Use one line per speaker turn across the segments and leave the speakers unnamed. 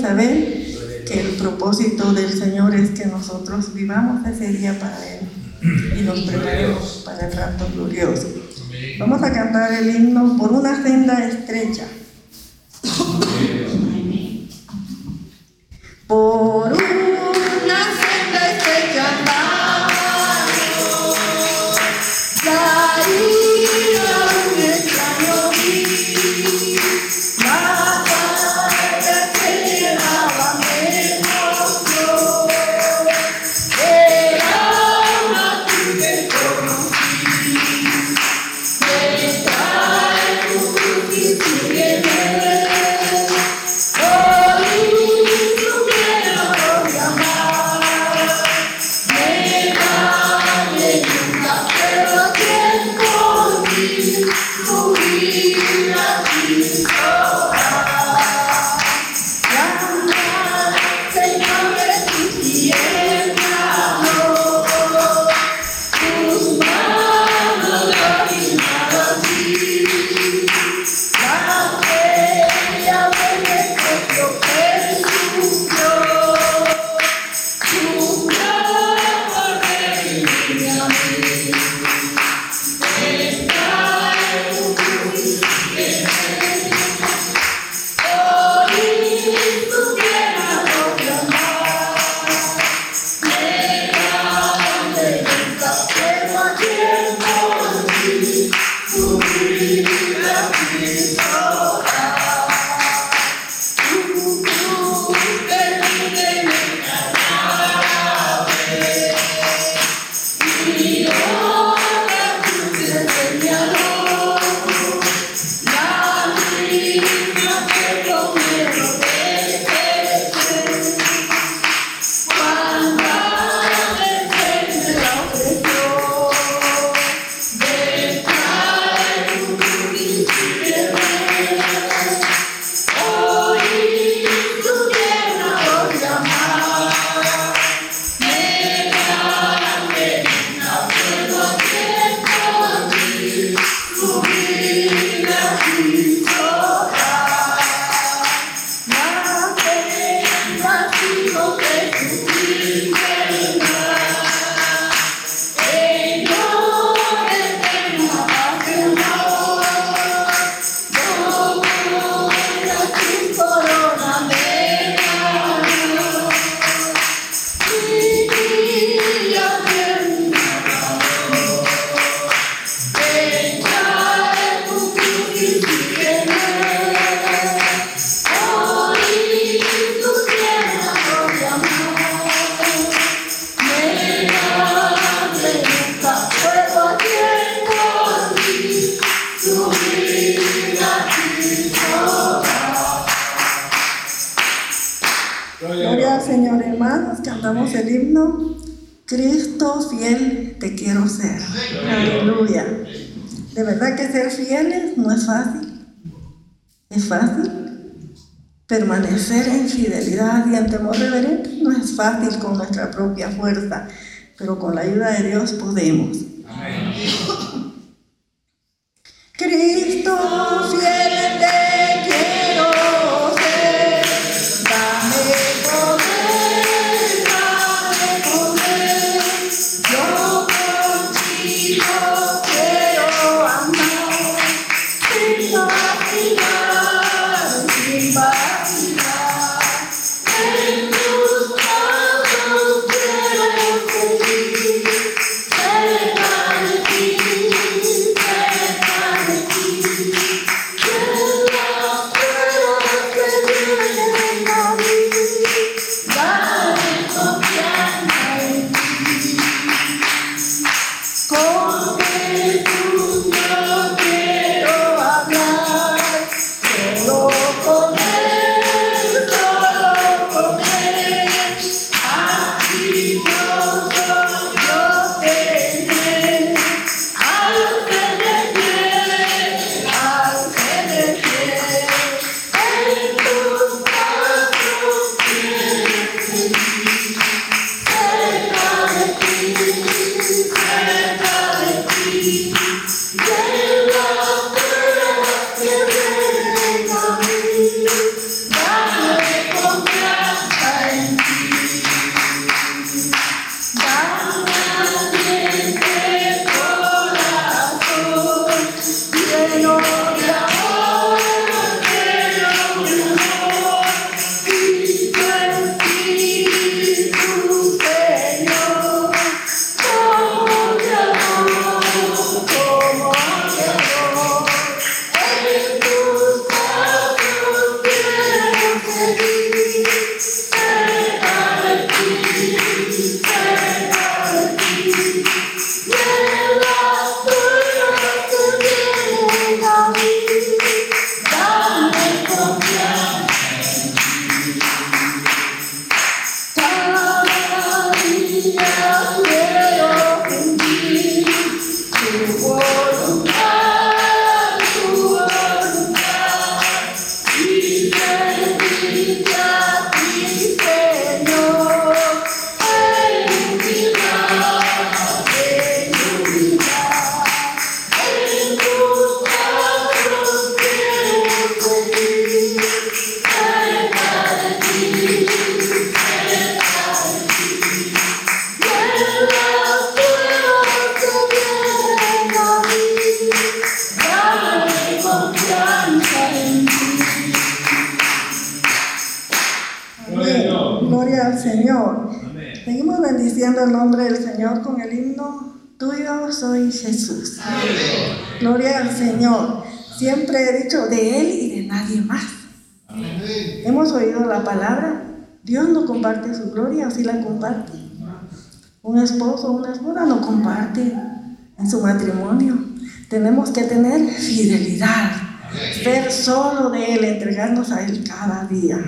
saber que el propósito del Señor es que nosotros vivamos ese día para Él y nos preparemos para el rato glorioso. Vamos a cantar el himno por una senda estrecha. Por no es fácil con nuestra propia fuerza, pero con la ayuda de Dios podemos. Cristo de Él, entregarnos a Él cada día.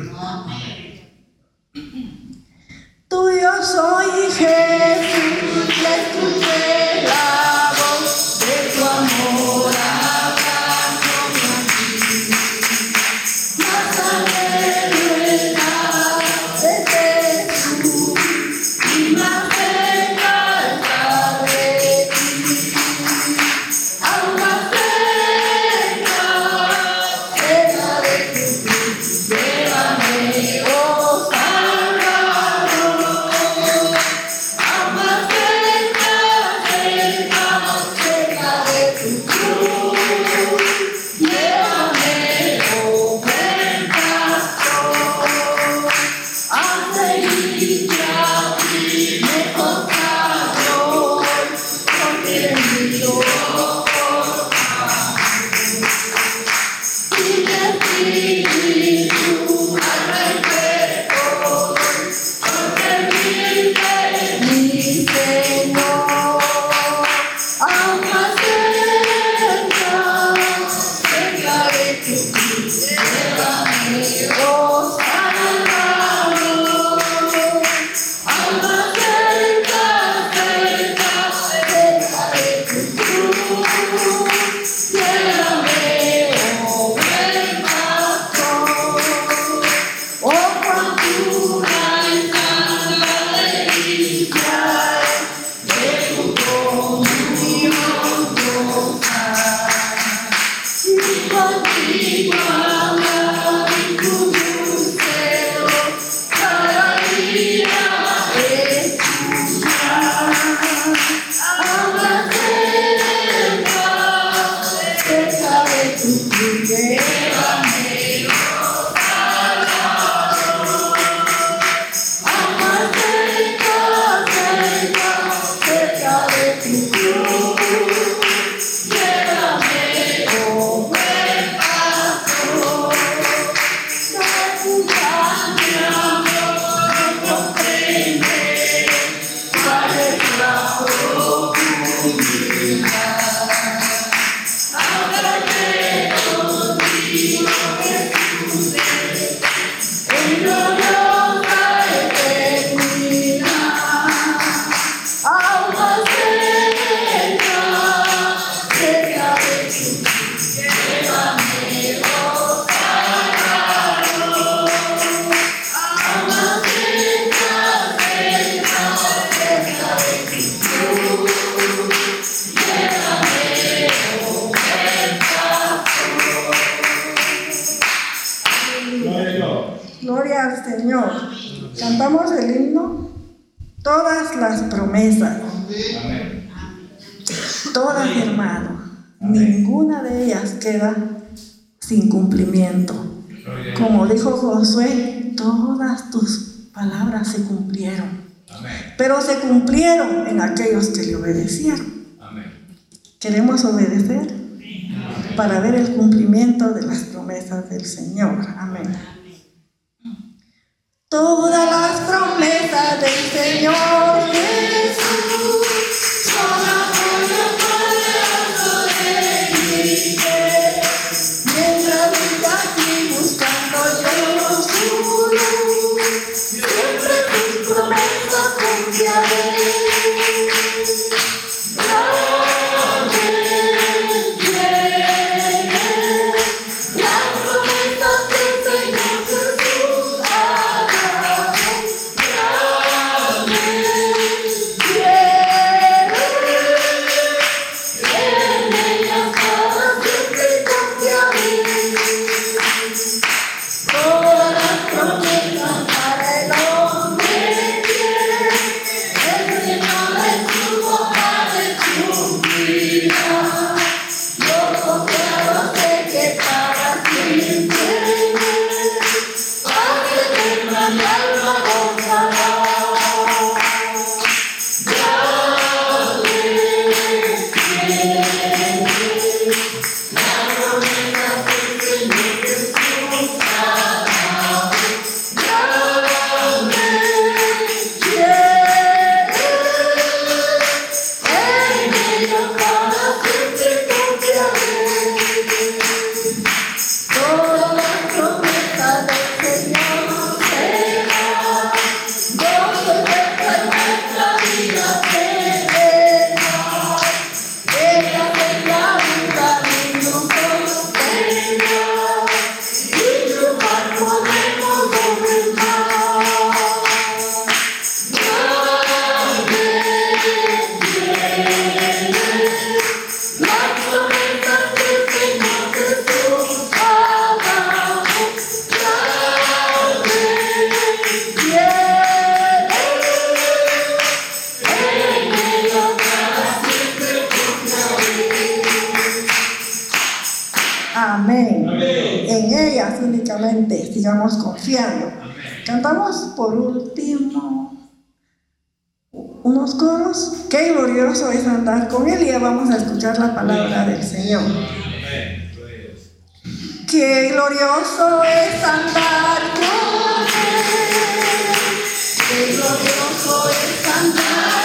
aquellos que le obedecieron. Amén. Queremos obedecer para ver el cumplimiento de las promesas del Señor. Amén. Amén. Todas las promesas del Señor. Cantamos por último unos coros. Qué glorioso es andar con Él y ya vamos a escuchar la palabra del Señor. Qué glorioso es andar con Él. Qué glorioso es andar.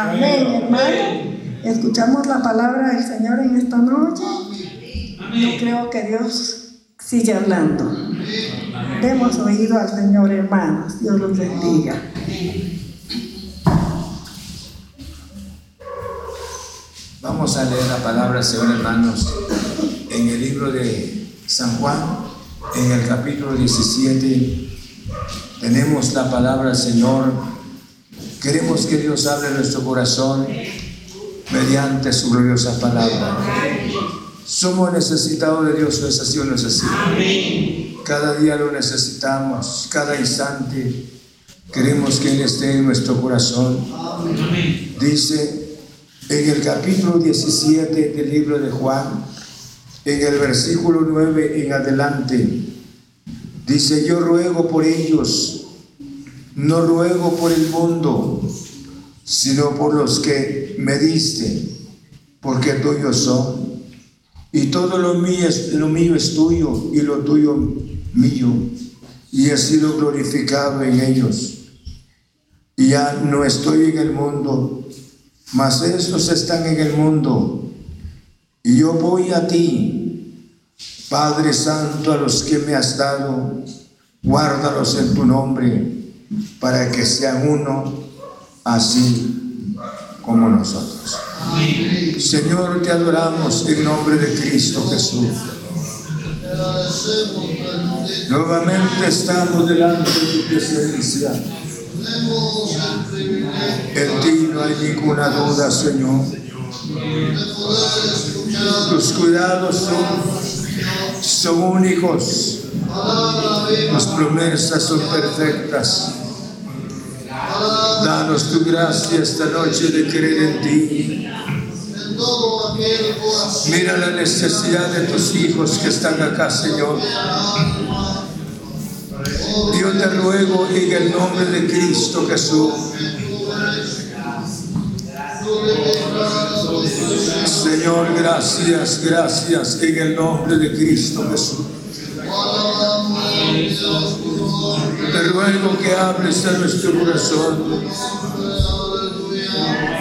Amén, hermano. Escuchamos la palabra del Señor en esta noche. Yo creo que Dios sigue hablando. Demos oído al Señor, hermanos. Dios los bendiga. Vamos a leer la palabra, Señor, hermanos, en el libro de San Juan, en el capítulo 17. Tenemos la palabra,
Señor, Queremos que Dios hable nuestro corazón mediante su gloriosa palabra. Somos necesitados de Dios, es así o no es así. Cada día lo necesitamos, cada instante. Queremos que Él esté en nuestro corazón. Dice en el capítulo 17 del libro de Juan, en el versículo 9 en adelante, dice, yo ruego por ellos no ruego por el mundo, sino por los que me diste, porque tuyos son. Y todo lo mío, es, lo mío es tuyo y lo tuyo mío. Y he sido glorificado en ellos. Y ya no estoy en el mundo, mas estos están en el mundo. Y yo voy a ti, Padre Santo, a los que me has dado, guárdalos en tu nombre, para que sean uno así como nosotros. Señor, te adoramos en nombre de Cristo Jesús. Nuevamente estamos delante de tu presencia. En ti no hay ninguna duda, Señor. Tus cuidados son, son únicos. Tus promesas son perfectas. Danos tu gracia esta noche de creer en ti. Mira la necesidad de tus hijos que están acá, Señor. Yo te ruego en el nombre de Cristo Jesús. Señor, gracias, gracias en el nombre de Cristo Jesús. Te ruego que hables a nuestro corazón.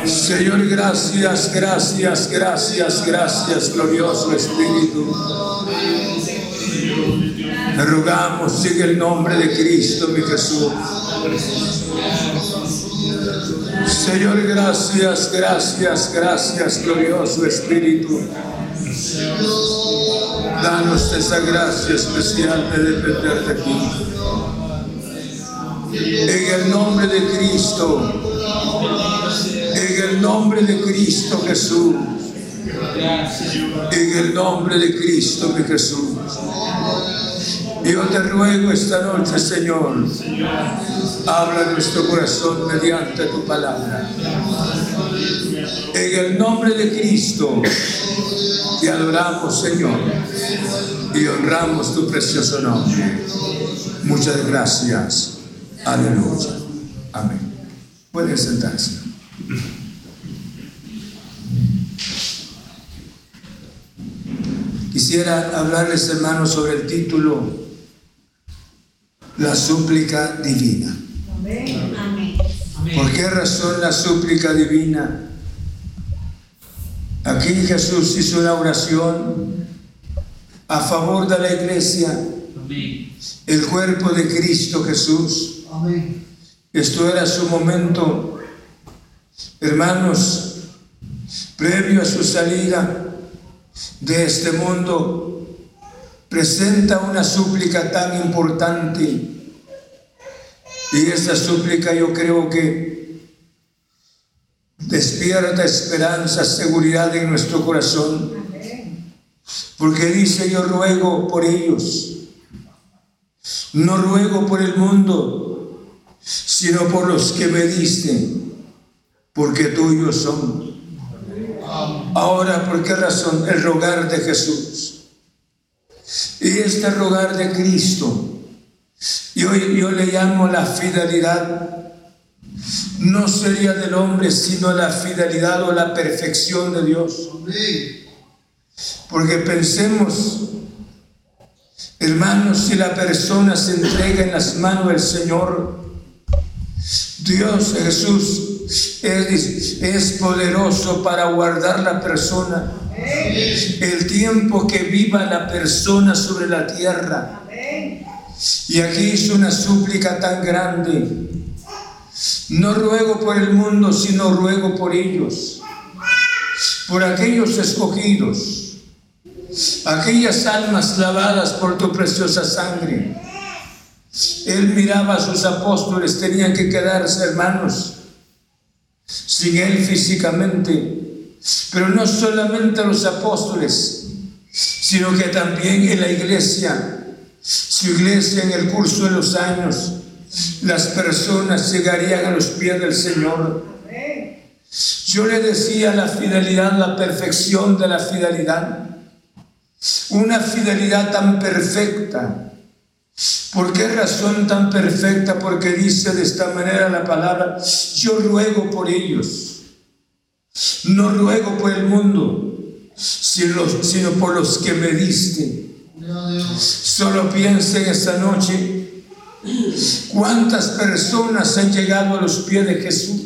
Señor, gracias, gracias, gracias, gracias, glorioso Espíritu. Te rogamos en el nombre de Cristo, mi Jesús. Señor, gracias, gracias, gracias, glorioso Espíritu. Danos esa gracia especial de depender de ti. En el nombre de Cristo, en el nombre de Cristo Jesús, en el nombre de Cristo mi Jesús. Yo te ruego esta noche, Señor, habla nuestro corazón mediante tu palabra. En el nombre de Cristo, te adoramos, Señor, y honramos tu precioso nombre. Muchas gracias. Aleluya. Amén. Pueden sentarse. Quisiera hablarles, hermanos, sobre el título La súplica divina. Amén. ¿Por qué razón la súplica divina? Aquí Jesús hizo una oración a favor de la iglesia, el cuerpo de Cristo Jesús. Esto era su momento, hermanos, previo a su salida de este mundo, presenta una súplica tan importante. Y esta súplica yo creo que despierta esperanza, seguridad en nuestro corazón. Porque dice, yo ruego por ellos. No ruego por el mundo, sino por los que me diste, porque tuyos son. Ahora, ¿por qué razón? El rogar de Jesús. Y este rogar de Cristo, yo, yo le llamo la fidelidad no sería del hombre, sino la fidelidad o la perfección de Dios. Porque pensemos, hermanos, si la persona se entrega en las manos del Señor, Dios Jesús es, es poderoso para guardar la persona. El tiempo que viva la persona sobre la tierra. Y aquí hizo una súplica tan grande. No ruego por el mundo, sino ruego por ellos, por aquellos escogidos, aquellas almas lavadas por tu preciosa sangre. Él miraba a sus apóstoles, tenían que quedarse hermanos, sin él físicamente, pero no solamente los apóstoles, sino que también en la iglesia su iglesia en el curso de los años, las personas llegarían a los pies del Señor. Yo le decía la fidelidad, la perfección de la fidelidad. Una fidelidad tan perfecta. ¿Por qué razón tan perfecta? Porque dice de esta manera la palabra, yo ruego por ellos. No ruego por el mundo, sino, sino por los que me diste. Solo piensen esta noche cuántas personas han llegado a los pies de Jesús.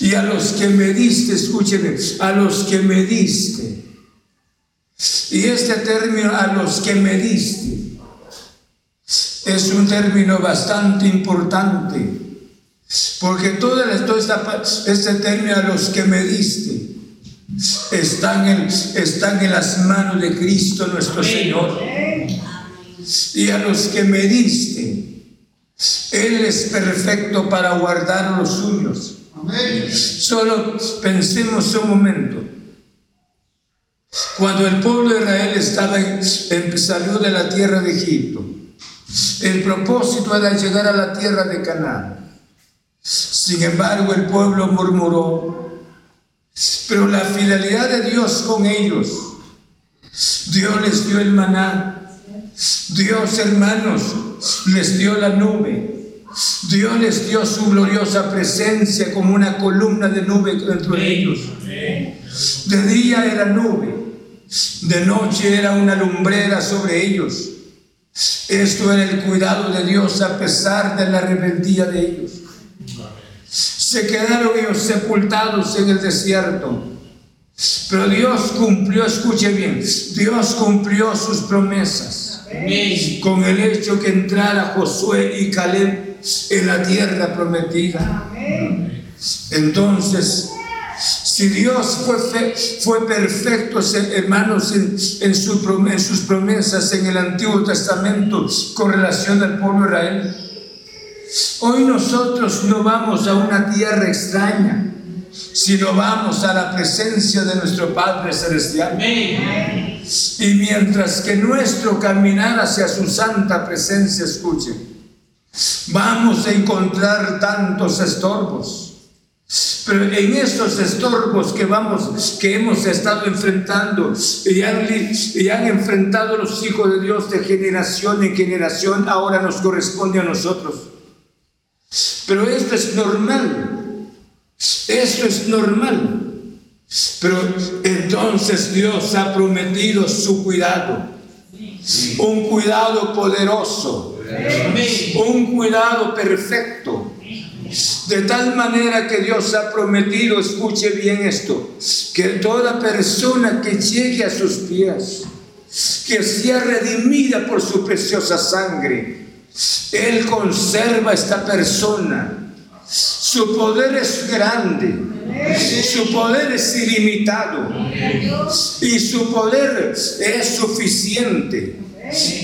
Y a los que me diste, escúchenme, a los que me diste. Y este término, a los que me diste, es un término bastante importante. Porque todo, esta, este término, a los que me diste, están en, están en las manos de Cristo nuestro Señor. Y a los que me diste, Él es perfecto para guardar los suyos. Solo pensemos un momento. Cuando el pueblo de Israel estaba en, salió de la tierra de Egipto, el propósito era llegar a la tierra de Canaán. Sin embargo, el pueblo murmuró, pero la fidelidad de Dios con ellos, Dios les dio el maná, Dios hermanos les dio la nube, Dios les dio su gloriosa presencia como una columna de nube dentro de ellos. De día era nube, de noche era una lumbrera sobre ellos. Esto era el cuidado de Dios a pesar de la rebeldía de ellos se quedaron ellos sepultados en el desierto. Pero Dios cumplió, escuche bien, Dios cumplió sus promesas con el hecho que entrara Josué y Caleb en la tierra prometida. Entonces, si Dios fue, fue perfecto, hermanos, en, en sus promesas en el Antiguo Testamento con relación al pueblo de Israel, Hoy nosotros no vamos a una tierra extraña, sino vamos a la presencia de nuestro Padre Celestial. Y mientras que nuestro caminar hacia su santa presencia, escuche, vamos a encontrar tantos estorbos. Pero en esos estorbos que vamos, que hemos estado enfrentando y han, y han enfrentado los hijos de Dios de generación en generación, ahora nos corresponde a nosotros pero esto es normal. Esto es normal. Pero entonces Dios ha prometido su cuidado. Un cuidado poderoso. Un cuidado perfecto. De tal manera que Dios ha prometido, escuche bien esto, que toda persona que llegue a sus pies, que sea redimida por su preciosa sangre, él conserva a esta persona. Su poder es grande. Su poder es ilimitado. Y su poder es suficiente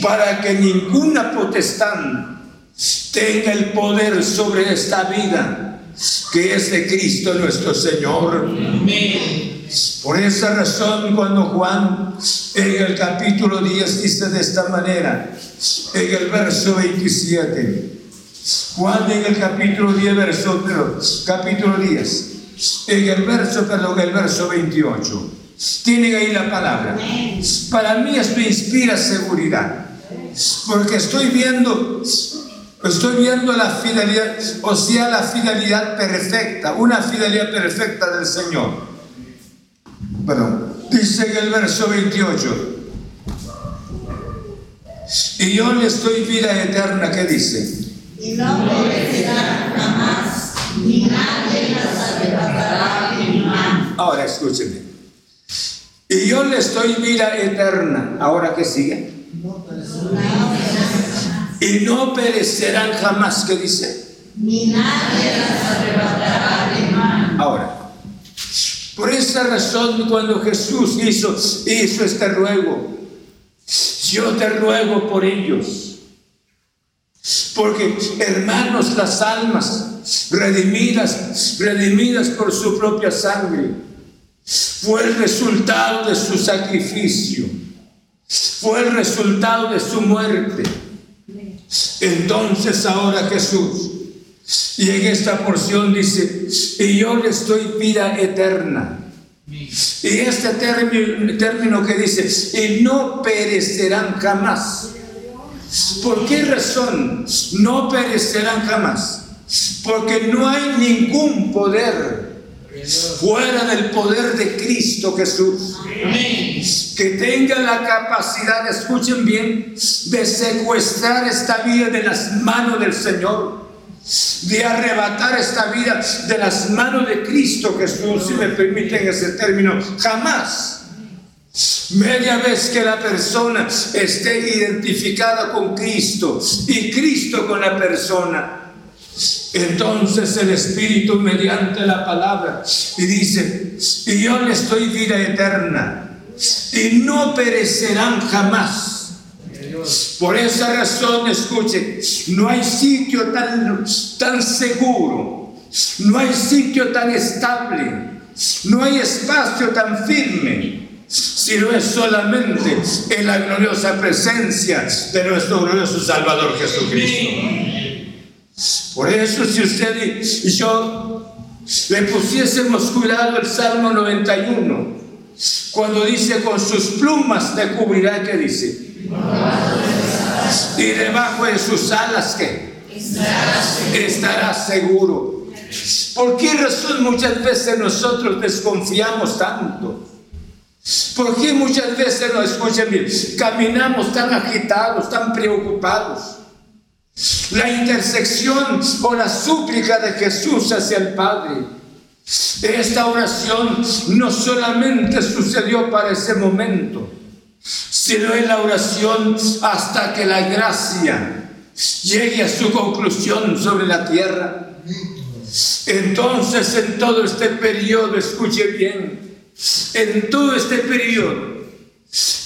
para que ninguna potestad tenga el poder sobre esta vida que es de Cristo nuestro Señor. Por esa razón, cuando Juan en el capítulo 10 dice de esta manera, en el verso 27. Juan en el capítulo 10, verso, capítulo 10, en el verso, perdón, el verso 28. Tienen ahí la palabra. Para mí esto inspira seguridad, porque estoy viendo, estoy viendo la fidelidad, o sea, la fidelidad perfecta, una fidelidad perfecta del Señor. Perdón, dice en el verso 28. Y yo les doy vida eterna, ¿qué dice?
Y no perecerán jamás, ni nadie las arrebatará de mi mano.
Ahora escúchenme. Y yo les doy vida eterna. ¿Ahora qué sigue? Y no perecerán jamás, ¿qué dice?
Ni nadie las arrebatará de mi mano.
Ahora, por esa razón cuando Jesús hizo, hizo este ruego, yo te ruego por ellos. Porque, hermanos, las almas redimidas, redimidas por su propia sangre, fue el resultado de su sacrificio. fue el resultado de su muerte. Entonces ahora Jesús, y en esta porción dice, y yo les doy vida eterna. Y este término, término que dice, y no perecerán jamás. ¿Por qué razón no perecerán jamás? Porque no hay ningún poder fuera del poder de Cristo Jesús. Que tenga la capacidad, escuchen bien, de secuestrar esta vida de las manos del Señor. De arrebatar esta vida de las manos de Cristo Jesús, si me permiten ese término, jamás. Media vez que la persona esté identificada con Cristo y Cristo con la persona, entonces el Espíritu mediante la palabra y dice, y yo les doy vida eterna y no perecerán jamás. Por esa razón, escuche, no hay sitio tan, tan seguro, no hay sitio tan estable, no hay espacio tan firme, sino es solamente en la gloriosa presencia de nuestro glorioso Salvador Jesucristo. Por eso si usted y yo le pusiésemos cuidado el Salmo 91, cuando dice con sus plumas te cubrirá, ¿qué dice? Y debajo de sus alas, ¿qué? Estarás seguro. ¿Por qué razón muchas veces nosotros desconfiamos tanto? ¿Por qué muchas veces nos escuchan? Caminamos tan agitados, tan preocupados. La intersección o la súplica de Jesús hacia el Padre. Esta oración no solamente sucedió para ese momento, sino en la oración hasta que la gracia llegue a su conclusión sobre la tierra. Entonces en todo este periodo, escuche bien, en todo este periodo,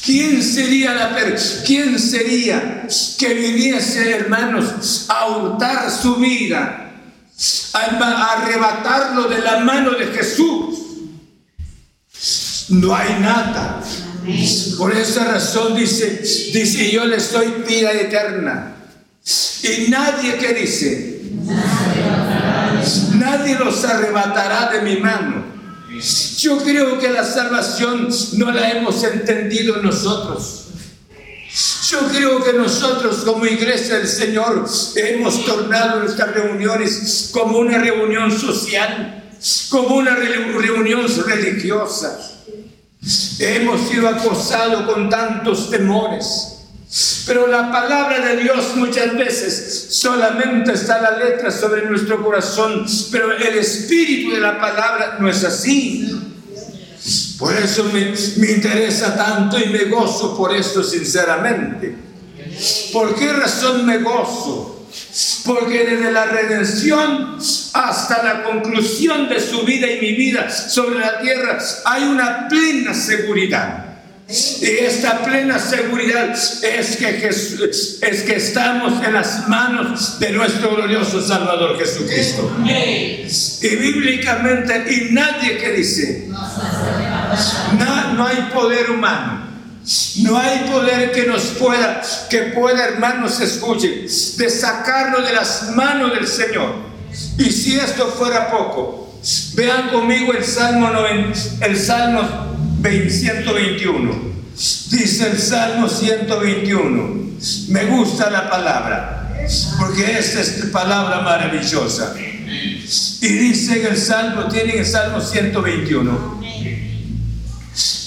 ¿Quién sería la quién sería que viniese, hermanos, a hurtar su vida, a arrebatarlo de la mano de Jesús? No hay nada. Por esa razón dice, dice, yo les doy vida eterna. Y nadie que dice, nadie los arrebatará de mi mano. Yo creo que la salvación no la hemos entendido nosotros. Yo creo que nosotros como iglesia del Señor hemos tornado nuestras reuniones como una reunión social, como una reunión religiosa. Hemos sido acosados con tantos temores. Pero la palabra de Dios muchas veces solamente está la letra sobre nuestro corazón, pero el espíritu de la palabra no es así. Por eso me, me interesa tanto y me gozo por esto sinceramente. ¿Por qué razón me gozo? Porque desde la redención hasta la conclusión de su vida y mi vida sobre la tierra hay una plena seguridad. Y esta plena seguridad es que, es que estamos en las manos de nuestro glorioso Salvador Jesucristo. Y bíblicamente, y nadie que dice, no hay poder humano. No hay poder que nos pueda, que pueda, hermanos, escuchen, de sacarlo de las manos del Señor. Y si esto fuera poco, vean conmigo el Salmo, el Salmo 121. Dice el Salmo 121. Me gusta la palabra, porque esta es palabra maravillosa. Y dice el Salmo, tiene el Salmo 121.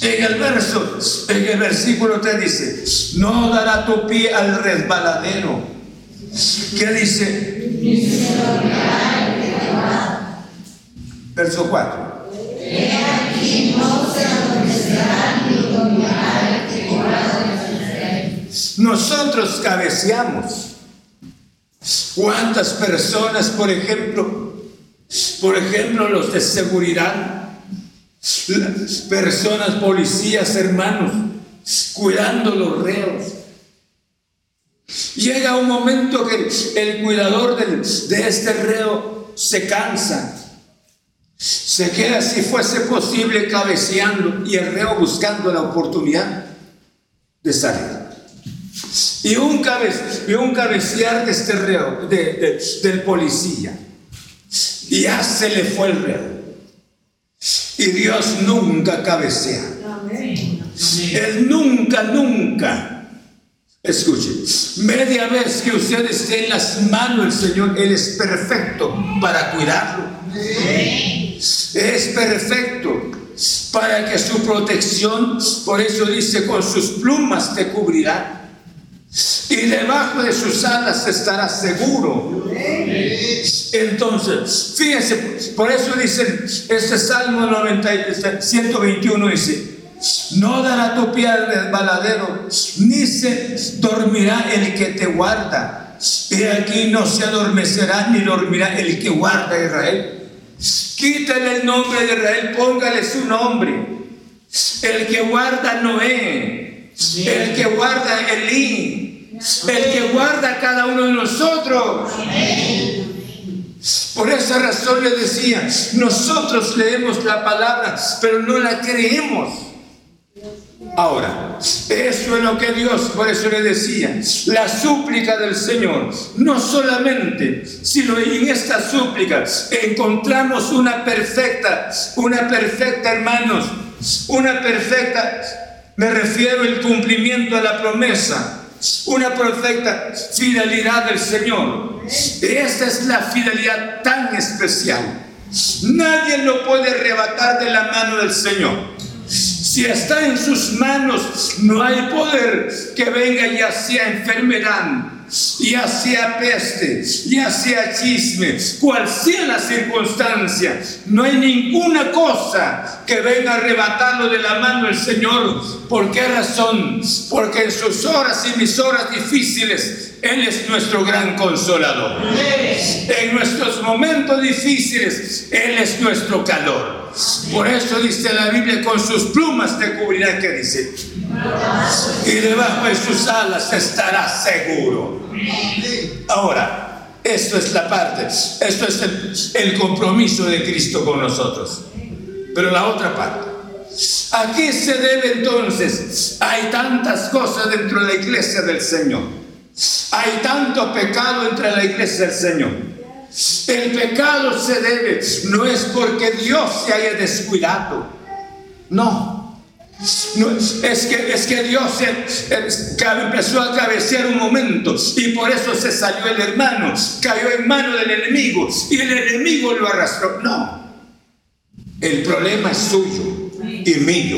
En el verso, en el versículo 3 dice, no dará tu pie al resbaladero. ¿Qué dice? Verso 4. Nosotros cabeceamos. ¿Cuántas personas, por ejemplo, por ejemplo, los de seguridad, personas, policías, hermanos, cuidando los reos? Llega un momento que el cuidador de este reo se cansa se queda si fuese posible cabeceando y el reo buscando la oportunidad de salir. Y un, y un cabecear de este reo, del policía. Y ya se le fue el reo. Y Dios nunca cabecea. Él nunca, nunca. Escuche, media vez que usted esté en las manos del Señor, Él es perfecto para cuidarlo. Es perfecto para que su protección, por eso dice, con sus plumas te cubrirá. Y debajo de sus alas estará seguro. Entonces, fíjense, por eso dice este Salmo 90, 121 dice, no dará tu pie al resbaladero, ni se dormirá el que te guarda. Y aquí no se adormecerá ni dormirá el que guarda a Israel. Quítale el nombre de Israel, póngale su nombre. El que guarda Noé, el que guarda Elí, el que guarda cada uno de nosotros. Por esa razón le decía, nosotros leemos la palabra, pero no la creemos. Ahora, eso es lo que Dios, por eso le decía, la súplica del Señor, no solamente, sino en esta súplica encontramos una perfecta, una perfecta, hermanos, una perfecta, me refiero al cumplimiento de la promesa, una perfecta fidelidad del Señor. Esta es la fidelidad tan especial. Nadie lo puede arrebatar de la mano del Señor. Si está en sus manos, no hay poder que venga ya sea enfermedad, ya sea peste, ya sea chisme, cual sea la circunstancia, no hay ninguna cosa que venga a arrebatarlo de la mano del Señor. ¿Por qué razón? Porque en sus horas y mis horas difíciles, Él es nuestro gran consolador. En nuestros momentos difíciles, Él es nuestro calor. Por eso dice la Biblia, con sus plumas te cubrirá, ¿qué dice? Y debajo de sus alas estará seguro. Ahora, esto es la parte, esto es el, el compromiso de Cristo con nosotros. Pero la otra parte. ¿A qué se debe entonces? Hay tantas cosas dentro de la iglesia del Señor. Hay tanto pecado entre la iglesia del Señor. El pecado se debe, no es porque Dios se haya descuidado. No. Es, que, es que Dios empezó a cabecear un momento y por eso se salió el hermano, cayó en mano del enemigo y el enemigo lo arrastró. No. El problema es suyo y mío.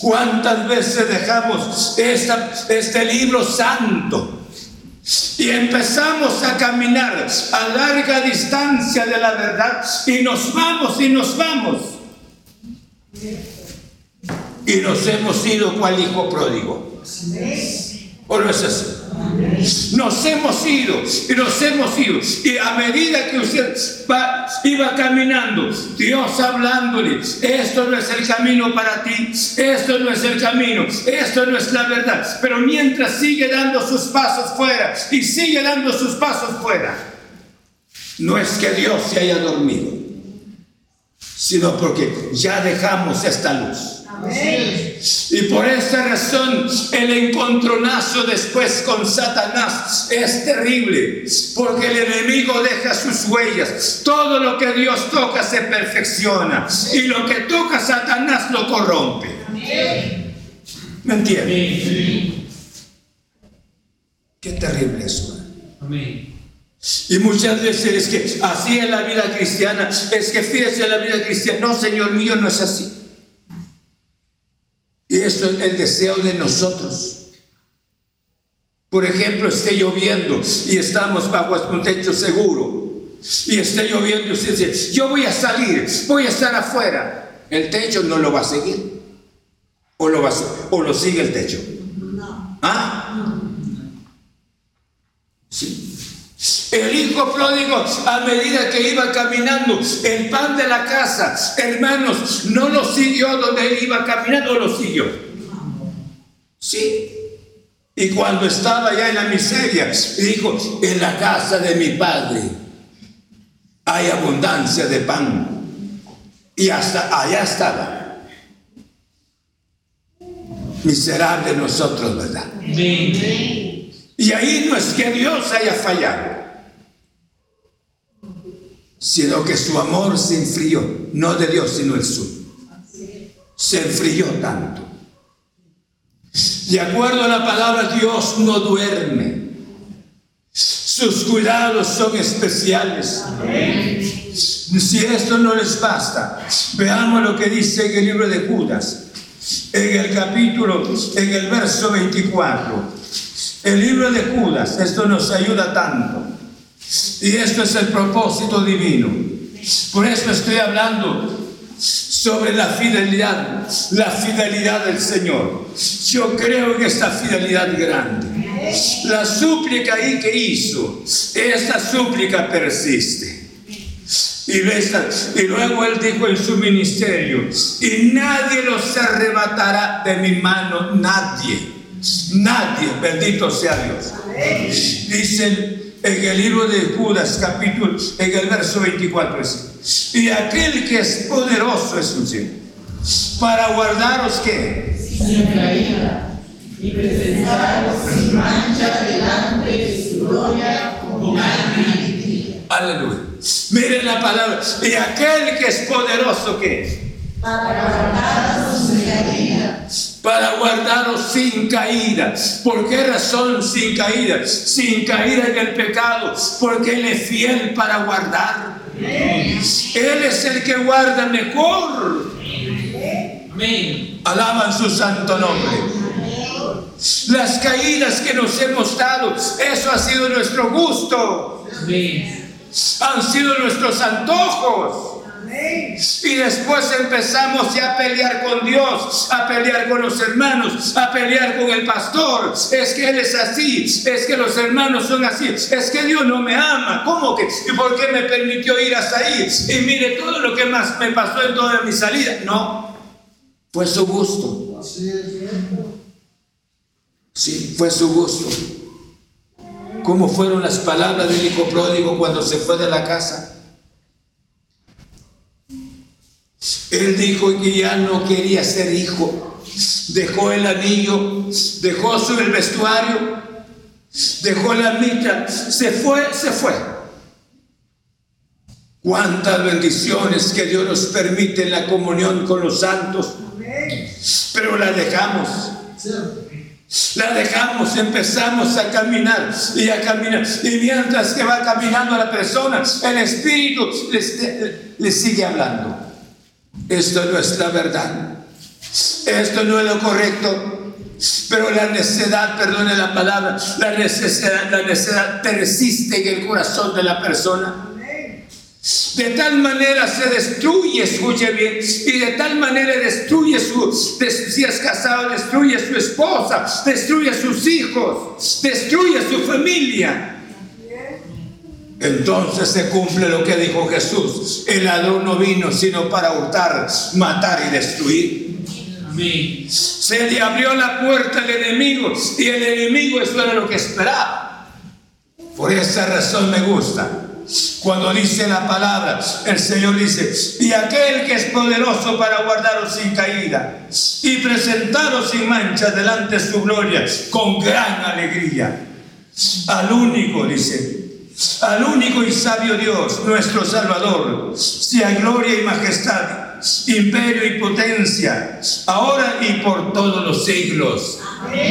¿Cuántas veces dejamos este libro santo? Y empezamos a caminar a larga distancia de la verdad y nos vamos y nos vamos. Y nos hemos ido cual hijo pródigo. ¿O no es así? Nos hemos ido y nos hemos ido. Y a medida que usted iba caminando, Dios hablándole, esto no es el camino para ti, esto no es el camino, esto no es la verdad. Pero mientras sigue dando sus pasos fuera y sigue dando sus pasos fuera, no es que Dios se haya dormido, sino porque ya dejamos esta luz. Y por esta razón el encontronazo después con Satanás es terrible, porque el enemigo deja sus huellas. Todo lo que Dios toca se perfecciona y lo que toca Satanás lo corrompe. ¿Me entiendes? Qué terrible eso. Y muchas veces es que así es la vida cristiana, es que fíjese la vida cristiana. No, Señor mío, no es así. Y esto es el deseo de nosotros. Por ejemplo, esté lloviendo y estamos bajo un techo seguro. Y esté lloviendo y usted dice, yo voy a salir, voy a estar afuera. El techo no lo va a seguir. O lo, va o lo sigue el techo. No. ¿Ah? Sí. El hijo pródigo, a medida que iba caminando, el pan de la casa, hermanos, no lo siguió donde él iba caminando, lo siguió. Sí. Y cuando estaba ya en la miseria, dijo, en la casa de mi padre hay abundancia de pan. Y hasta allá estaba. Miserable nosotros, ¿verdad? Y ahí no es que Dios haya fallado, sino que su amor se enfrió, no de Dios, sino el suyo. Se enfrió tanto. De acuerdo a la palabra, Dios no duerme. Sus cuidados son especiales. Si esto no les basta, veamos lo que dice en el libro de Judas, en el capítulo, en el verso 24. El libro de Judas, esto nos ayuda tanto. Y esto es el propósito divino. Por eso estoy hablando sobre la fidelidad, la fidelidad del Señor. Yo creo en esta fidelidad grande. La súplica ahí que hizo, esta súplica persiste. Y, y luego él dijo en su ministerio, y nadie los arrebatará de mi mano, nadie, nadie, bendito sea Dios. Dicen en el libro de Judas, capítulo, en el verso 24, y aquel que es poderoso es un para guardaros que
sin caída y presentaros sin mancha delante de su gloria con
Aleluya. Miren la palabra. Y aquel que es poderoso, ¿qué es?
Para guardaros.
Para guardaros sin caída. ¿Por qué razón sin caída? Sin caída en el pecado. Porque Él es fiel para guardar. Él es el que guarda mejor. Amén. Alaban su santo nombre las caídas que nos hemos dado, eso ha sido nuestro gusto. Han sido nuestros antojos. Y después empezamos ya a pelear con Dios, a pelear con los hermanos, a pelear con el pastor. Es que Él es así, es que los hermanos son así, es que Dios no me ama. ¿Cómo que? ¿Y por qué me permitió ir hasta ahí? Y mire todo lo que más me pasó en toda mi salida. No, fue su gusto. Sí, fue su gusto. ¿Cómo fueron las palabras del hijo pródigo cuando se fue de la casa? Él dijo que ya no quería ser hijo. Dejó el anillo, dejó el vestuario, dejó la mitra, se fue, se fue. Cuántas bendiciones que Dios nos permite en la comunión con los santos, pero la dejamos. La dejamos, empezamos a caminar y a caminar. Y mientras que va caminando la persona, el Espíritu le, sigue hablando. Esto no es la verdad. Esto no es lo correcto. Pero la necedad, perdone la palabra, la necesidad, la necedad persiste en el corazón de la persona. De tal manera se destruye, escuche bien, y de tal manera destruye su, si es casado, destruye su esposa, destruye sus hijos, destruye su familia. Entonces se cumple lo que dijo Jesús. El ladrón no vino sino para hurtar, matar y destruir. Se le abrió la puerta al enemigo y el enemigo eso era lo que esperaba. Por esa razón me gusta cuando dice la palabra, el Señor dice, y aquel que es poderoso para guardaros sin caída y presentaros sin mancha delante de su gloria con gran alegría. Al único, dice, al único y sabio Dios, nuestro Salvador, sea gloria y majestad, imperio y potencia, ahora y por todos los siglos.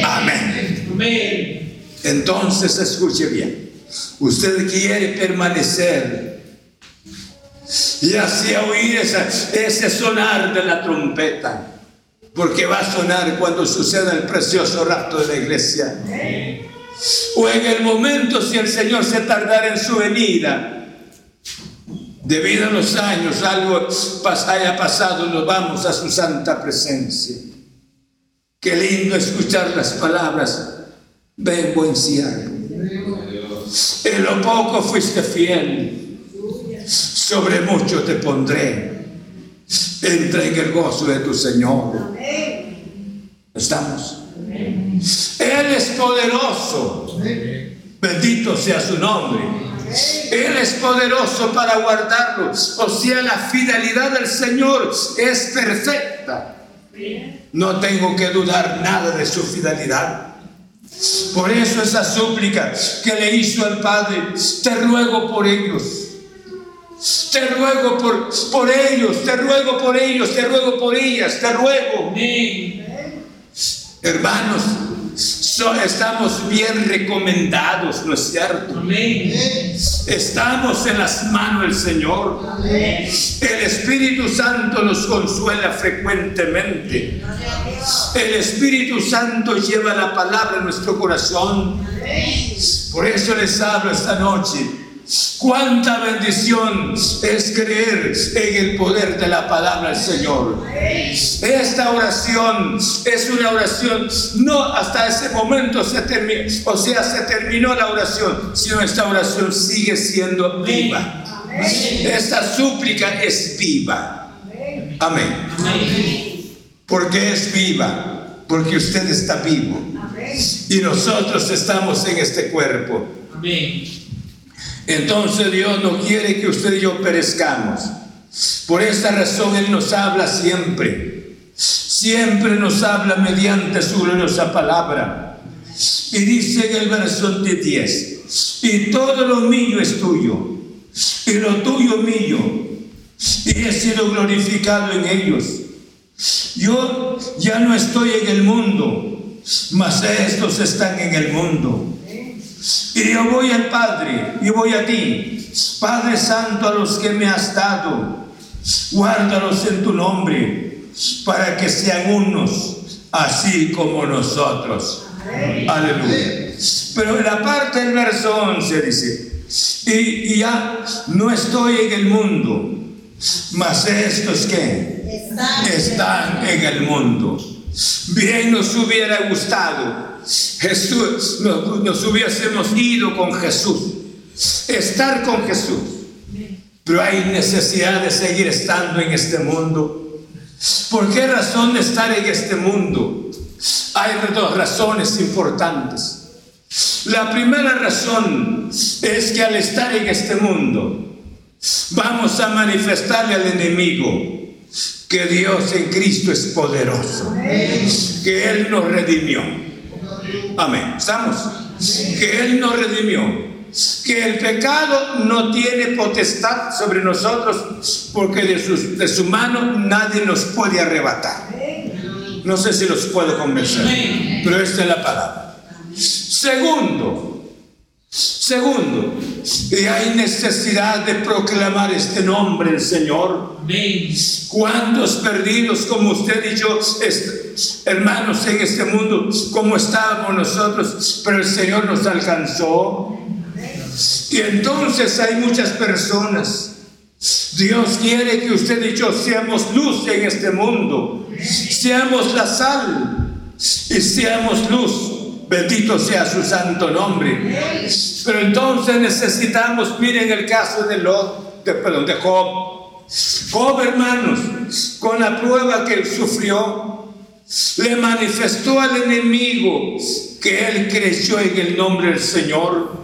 Amén. Amén. Entonces escuche bien. Usted quiere permanecer y así oír ese sonar de la trompeta, porque va a sonar cuando suceda el precioso rapto de la iglesia. O en el momento si el Señor se tardara en su venida, debido a los años, algo haya pasado, nos vamos a su santa presencia. Qué lindo escuchar las palabras, ven buen siervo en lo poco fuiste fiel, sobre mucho te pondré. Entra en el gozo de tu Señor. ¿Estamos? Él es poderoso. Bendito sea su nombre. Él es poderoso para guardarlos. O sea, la fidelidad del Señor es perfecta. No tengo que dudar nada de su fidelidad. Por eso esa súplica que le hizo al Padre, te ruego por ellos. Te ruego por, por ellos, te ruego por ellos, te ruego por ellas, te ruego. Hermanos, estamos bien recomendados, ¿no es cierto? Estamos en las manos del Señor. El Espíritu Santo nos consuela frecuentemente. El Espíritu Santo lleva la palabra en nuestro corazón. Por eso les hablo esta noche Cuánta bendición es creer en el poder de la palabra del Señor. Esta oración es una oración, no hasta ese momento se terminó, o sea, se terminó la oración, sino esta oración sigue siendo viva. Esta súplica es viva. Amén. Porque es viva, porque usted está vivo. Y nosotros estamos en este cuerpo. Amén. Entonces Dios no quiere que usted y yo perezcamos. Por esta razón Él nos habla siempre. Siempre nos habla mediante su gloriosa palabra. Y dice en el verso 10, y todo lo mío es tuyo, y lo tuyo mío, y he sido glorificado en ellos. Yo ya no estoy en el mundo, mas estos están en el mundo y yo voy al Padre, y voy a ti, Padre Santo, a los que me has dado, guárdalos en tu nombre, para que sean unos, así como nosotros. Aleluya. Pero en la parte del verso 11 dice, y, ya no estoy en el mundo, mas estos que están en el mundo. Bien nos hubiera gustado Jesús, nos, hubiésemos ido con Jesús, estar con Jesús. Pero hay necesidad de seguir estando en este mundo. ¿Por qué razón de estar en este mundo? Hay dos razones importantes. La primera razón es que al estar en este mundo vamos a manifestarle al enemigo que Dios en Cristo es poderoso, que Él nos redimió Amén. ¿Estamos? Que Él nos redimió. Que el pecado no tiene potestad sobre nosotros porque de su, de su mano nadie nos puede arrebatar. No sé si los puedo convencer, pero esta es la palabra. Segundo, Segundo, y hay necesidad de proclamar este nombre del Señor. ¿Cuántos perdidos como usted y yo, hermanos en este mundo, como estábamos nosotros, pero el Señor nos alcanzó? Y entonces hay muchas personas. Dios quiere que usted y yo seamos luz en este mundo, seamos la sal y seamos luz Bendito sea su santo nombre. Pero entonces necesitamos, miren el caso de Lot, de, perdón, de Job. Job, hermanos, con la prueba que él sufrió, le manifestó al enemigo que él creció en el nombre del Señor.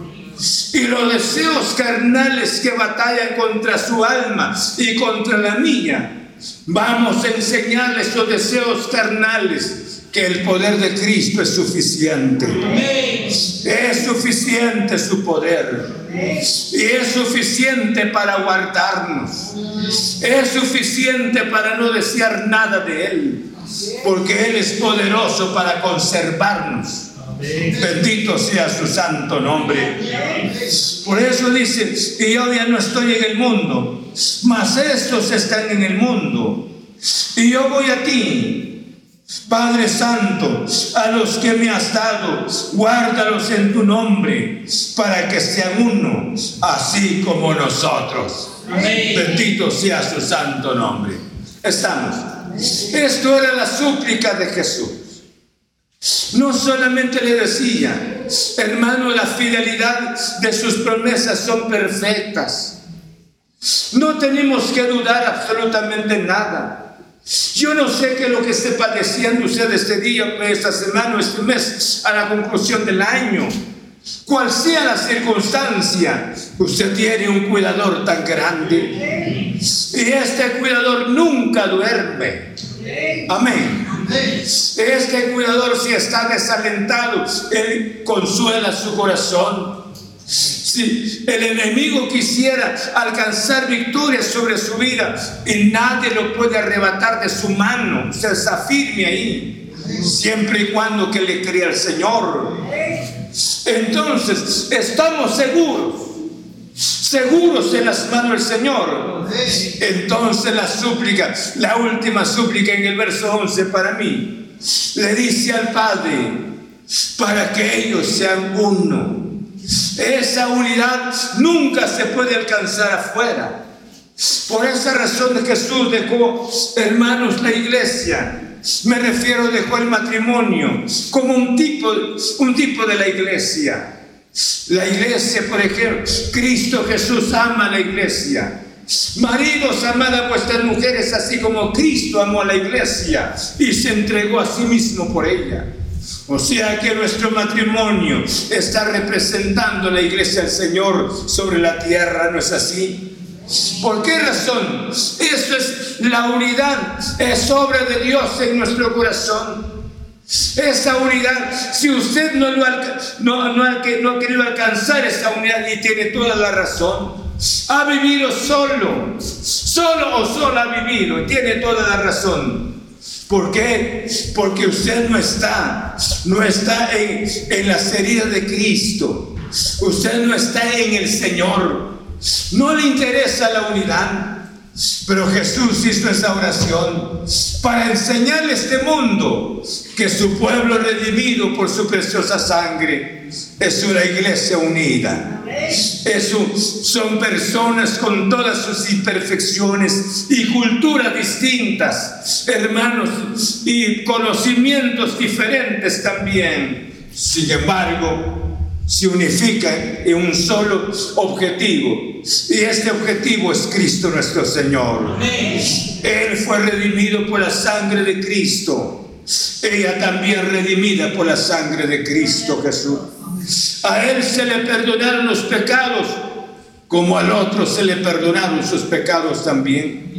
Y los deseos carnales que batallan contra su alma y contra la mía, vamos a enseñarle esos deseos carnales que el poder de Cristo es suficiente. Es suficiente su poder. Y es suficiente para guardarnos. Es suficiente para no desear nada de Él. Porque Él es poderoso para conservarnos. Bendito sea su santo nombre. Por eso dice, y yo ya no estoy en el mundo, mas estos están en el mundo. Y yo voy a ti Padre Santo, a los que me has dado, guárdalos en tu nombre, para que sean uno, así como nosotros. Bendito sea su santo nombre. Estamos. Esto era la súplica de Jesús. No solamente le decía, hermano, la fidelidad de sus promesas son perfectas. No tenemos que dudar absolutamente nada. Yo no sé qué es lo que esté padeciendo usted este día, esta semana, este mes, a la conclusión del año. Cual sea la circunstancia, usted tiene un cuidador tan grande. Y este cuidador nunca duerme. Amén. Este cuidador si está desalentado, él consuela su corazón. Si el enemigo quisiera alcanzar victoria sobre su vida y nadie lo puede arrebatar de su mano, se afirme ahí, siempre y cuando que le crea el Señor. Entonces, estamos seguros, seguros en las manos del Señor. Entonces la súplica, la última súplica en el verso 11 para mí, le dice al Padre, para que ellos sean uno esa unidad nunca se puede alcanzar afuera. Por esa razón Jesús dejó, hermanos, la iglesia. Me refiero, dejó el matrimonio como un tipo, un tipo de la iglesia. La iglesia, por ejemplo, Cristo Jesús ama a la iglesia. Maridos, amad a vuestras mujeres así como Cristo amó a la iglesia y se entregó a sí mismo por ella. O sea que nuestro matrimonio está representando la iglesia del Señor sobre la tierra, ¿no es así? ¿Por qué razón? Eso es la unidad, es obra de Dios en nuestro corazón. Esa unidad, si usted no, lo no, ha querido alcanzar esa unidad y tiene toda la razón, ha vivido solo, solo o sola ha vivido, y tiene toda la razón. ¿Por qué? Porque usted no está, no está en, en las heridas de Cristo. Usted no está en el Señor. No le interesa la unidad. Pero Jesús hizo esa oración para enseñarle a este mundo que su pueblo redimido por su preciosa sangre es una iglesia unida son personas con todas sus imperfecciones y culturas distintas, hermanos, y conocimientos diferentes también. Sin embargo, se unifican en un solo objetivo. Y este objetivo es Cristo nuestro Señor. Él fue redimido por la sangre de Cristo. Ella también redimida por la sangre de Cristo Jesús. A él se le perdonaron los pecados, como al otro se le perdonaron sus pecados también.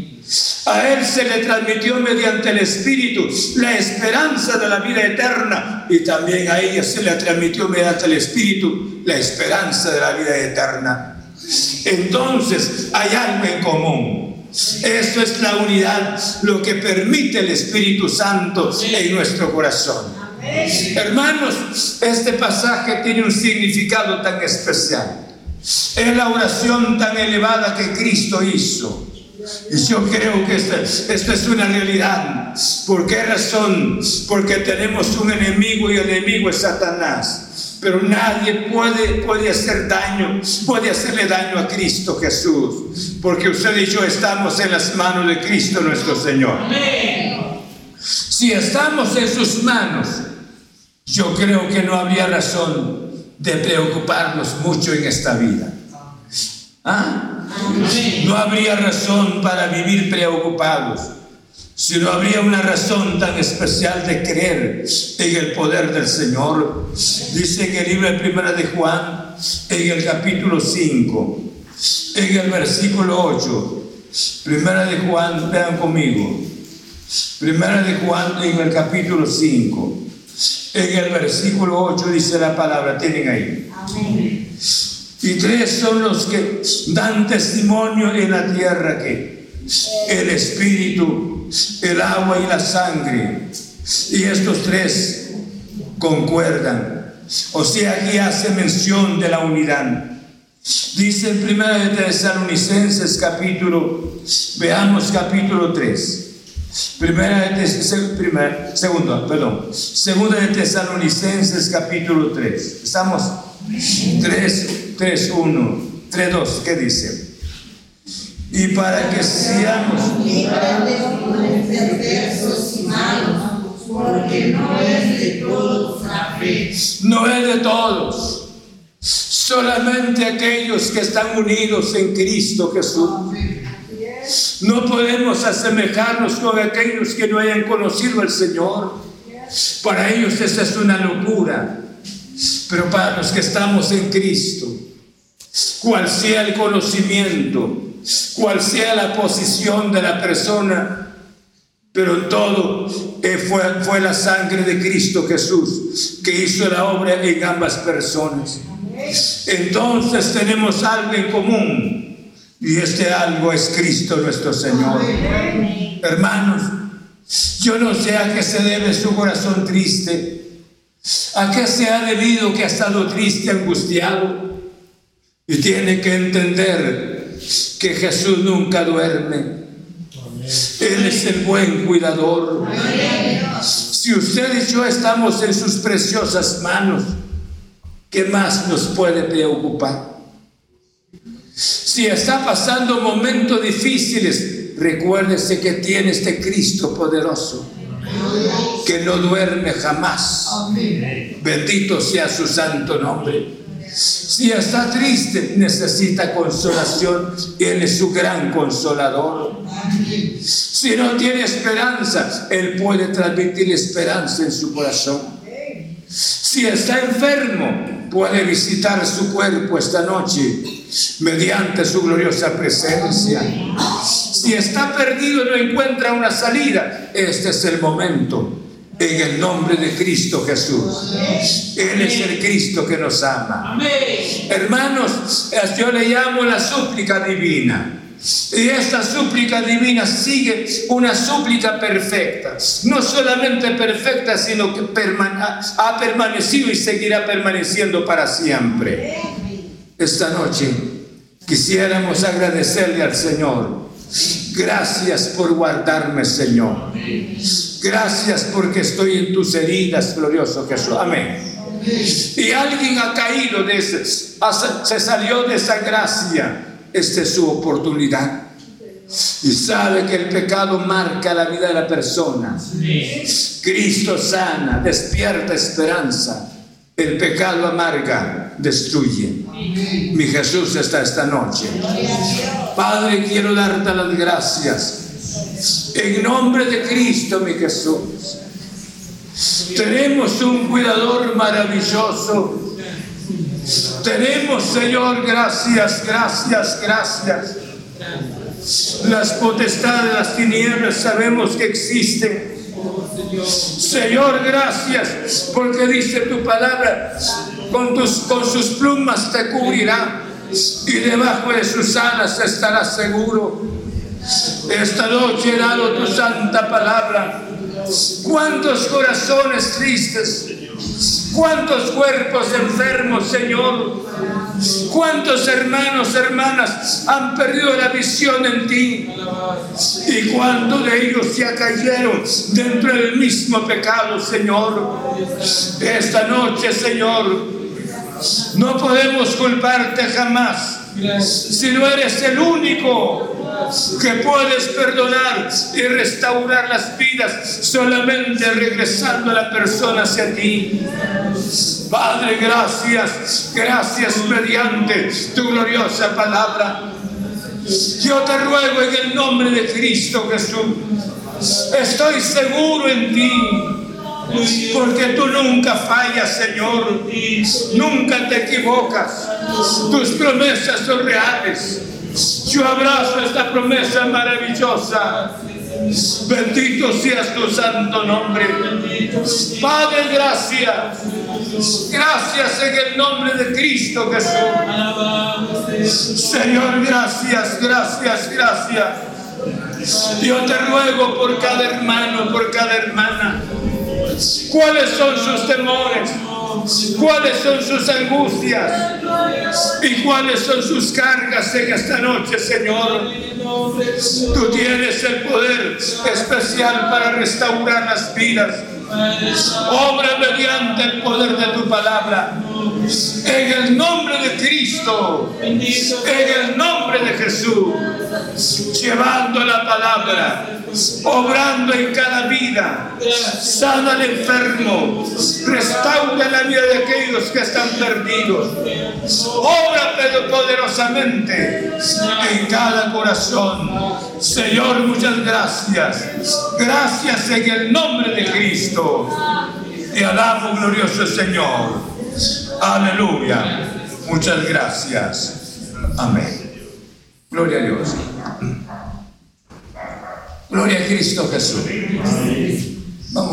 A él se le transmitió mediante el Espíritu la esperanza de la vida eterna y también a ella se le transmitió mediante el Espíritu la esperanza de la vida eterna. Entonces hay algo en común. Esto es la unidad, lo que permite el Espíritu Santo en nuestro corazón. Hermanos, este pasaje tiene un significado tan especial. Es la oración tan elevada que Cristo hizo. Y yo creo que esto, es una realidad. ¿Por qué razón? Porque tenemos un enemigo y el enemigo es Satanás. Pero nadie puede, puede hacer daño, puede hacerle daño a Cristo Jesús. Porque usted y yo estamos en las manos de Cristo nuestro Señor. Si estamos en sus manos, yo creo que no habría razón de preocuparnos mucho en esta vida. ¿Ah? No habría razón para vivir preocupados, sino habría una razón tan especial de creer en el poder del Señor. Dice en el libro de Primera de Juan, en el capítulo 5, en el versículo 8, Primera de Juan, vean conmigo, Primera de Juan en el capítulo 5. En el versículo 8 dice la palabra, tienen ahí. Y tres son los que dan testimonio en la tierra que el espíritu, el agua y la sangre. Y estos tres concuerdan. O sea, aquí hace mención de la unidad. Dice en primera de Tesalonicenses capítulo, veamos capítulo 3. Primera de primera, segundo, perdón. Segunda de Tesalonicenses capítulo 3. Estamos 3, 3, 1, 3, 2. ¿Qué dice? Y para que seamos porque no es de todos la fe. No es de todos. Solamente aquellos que están unidos en Cristo Jesús. No podemos asemejarnos con aquellos que no hayan conocido al Señor. Para ellos esa es una locura. Pero para los que estamos en Cristo, cual sea el conocimiento, cual sea la posición de la persona, Pero en todo eh, fue, fue la sangre de Cristo Jesús que hizo la obra en ambas personas. Entonces tenemos algo en común y este algo es Cristo nuestro Señor. Hermanos, yo no sé a qué se debe su corazón triste, a qué se ha debido que ha estado triste, angustiado. Y tiene que entender que Jesús nunca duerme. Él es el buen cuidador. Si usted y yo estamos en sus preciosas manos, ¿qué más nos puede preocupar? Si está pasando momentos difíciles, recuérdese que tiene este Cristo poderoso, que no duerme jamás. Bendito sea su santo nombre. Si está triste, necesita consolación. Él es su gran consolador. Si no tiene esperanza, Él puede transmitir esperanza en su corazón. Si está enfermo, puede visitar su cuerpo esta noche mediante su gloriosa presencia. Si está perdido y no encuentra una salida, este es el momento en el nombre de Cristo Jesús. Él es el Cristo que nos ama. Hermanos, yo le llamo la súplica divina. Y esta súplica divina sigue una súplica perfecta. No solamente perfecta, sino que ha permanecido y seguirá permaneciendo para siempre. Esta noche quisiéramos agradecerle al Señor. Gracias por guardarme, Señor. Gracias porque estoy en tus heridas, glorioso Jesús. Amén. Y alguien ha caído de ese, se salió de esa gracia. Esta es su oportunidad. Y sabe que el pecado marca la vida de la persona. Cristo sana, despierta esperanza. El pecado amarga, destruye. Mi Jesús está esta noche. Padre, quiero darte las gracias en nombre de Cristo, mi Jesús. Tenemos un cuidador maravilloso. Tenemos, Señor, gracias, gracias, gracias. Las potestades de las tinieblas sabemos que existen. Señor, gracias, porque dice tu palabra, con, tus, con sus plumas te cubrirá y debajo de sus alas estarás seguro. Esta noche he dado tu santa palabra. ¿Cuántos corazones tristes? ¿Cuántos cuerpos enfermos, Señor? ¿Cuántos hermanos, hermanas han perdido la visión en ti? ¿Y cuántos de ellos ya cayeron dentro del mismo pecado, Señor? Esta noche, Señor, no podemos culparte jamás si no eres el único que puedes perdonar y restaurar las vidas solamente regresando a la persona hacia ti. Padre, gracias, gracias mediante tu gloriosa palabra. Yo te ruego en el nombre de Cristo Jesús, estoy seguro en ti porque tú nunca fallas, Señor. Nunca te equivocas. Tus promesas son reales. Yo abrazo esta promesa maravillosa. Bendito seas tu santo nombre. Padre, gracias. Gracias en el nombre de Cristo Jesús. Señor, gracias, gracias, gracias. Yo te ruego por cada hermano, por cada hermana cuáles son sus temores, cuáles son sus angustias y cuáles son sus cargas en esta noche, Señor. Tú tienes el poder especial para restaurar las vidas. Obra mediante el poder de tu palabra. En el nombre de Cristo, en el nombre de Jesús, llevando la palabra obrando en cada vida, sana al enfermo, restaura la vida de aquellos que están perdidos, obra poderosamente en cada corazón. Señor, muchas gracias. Gracias en el nombre de Cristo. Te alabo, glorioso Señor. Aleluya. Muchas gracias. Amén. Gloria a Dios. Gloria a Cristo Jesús.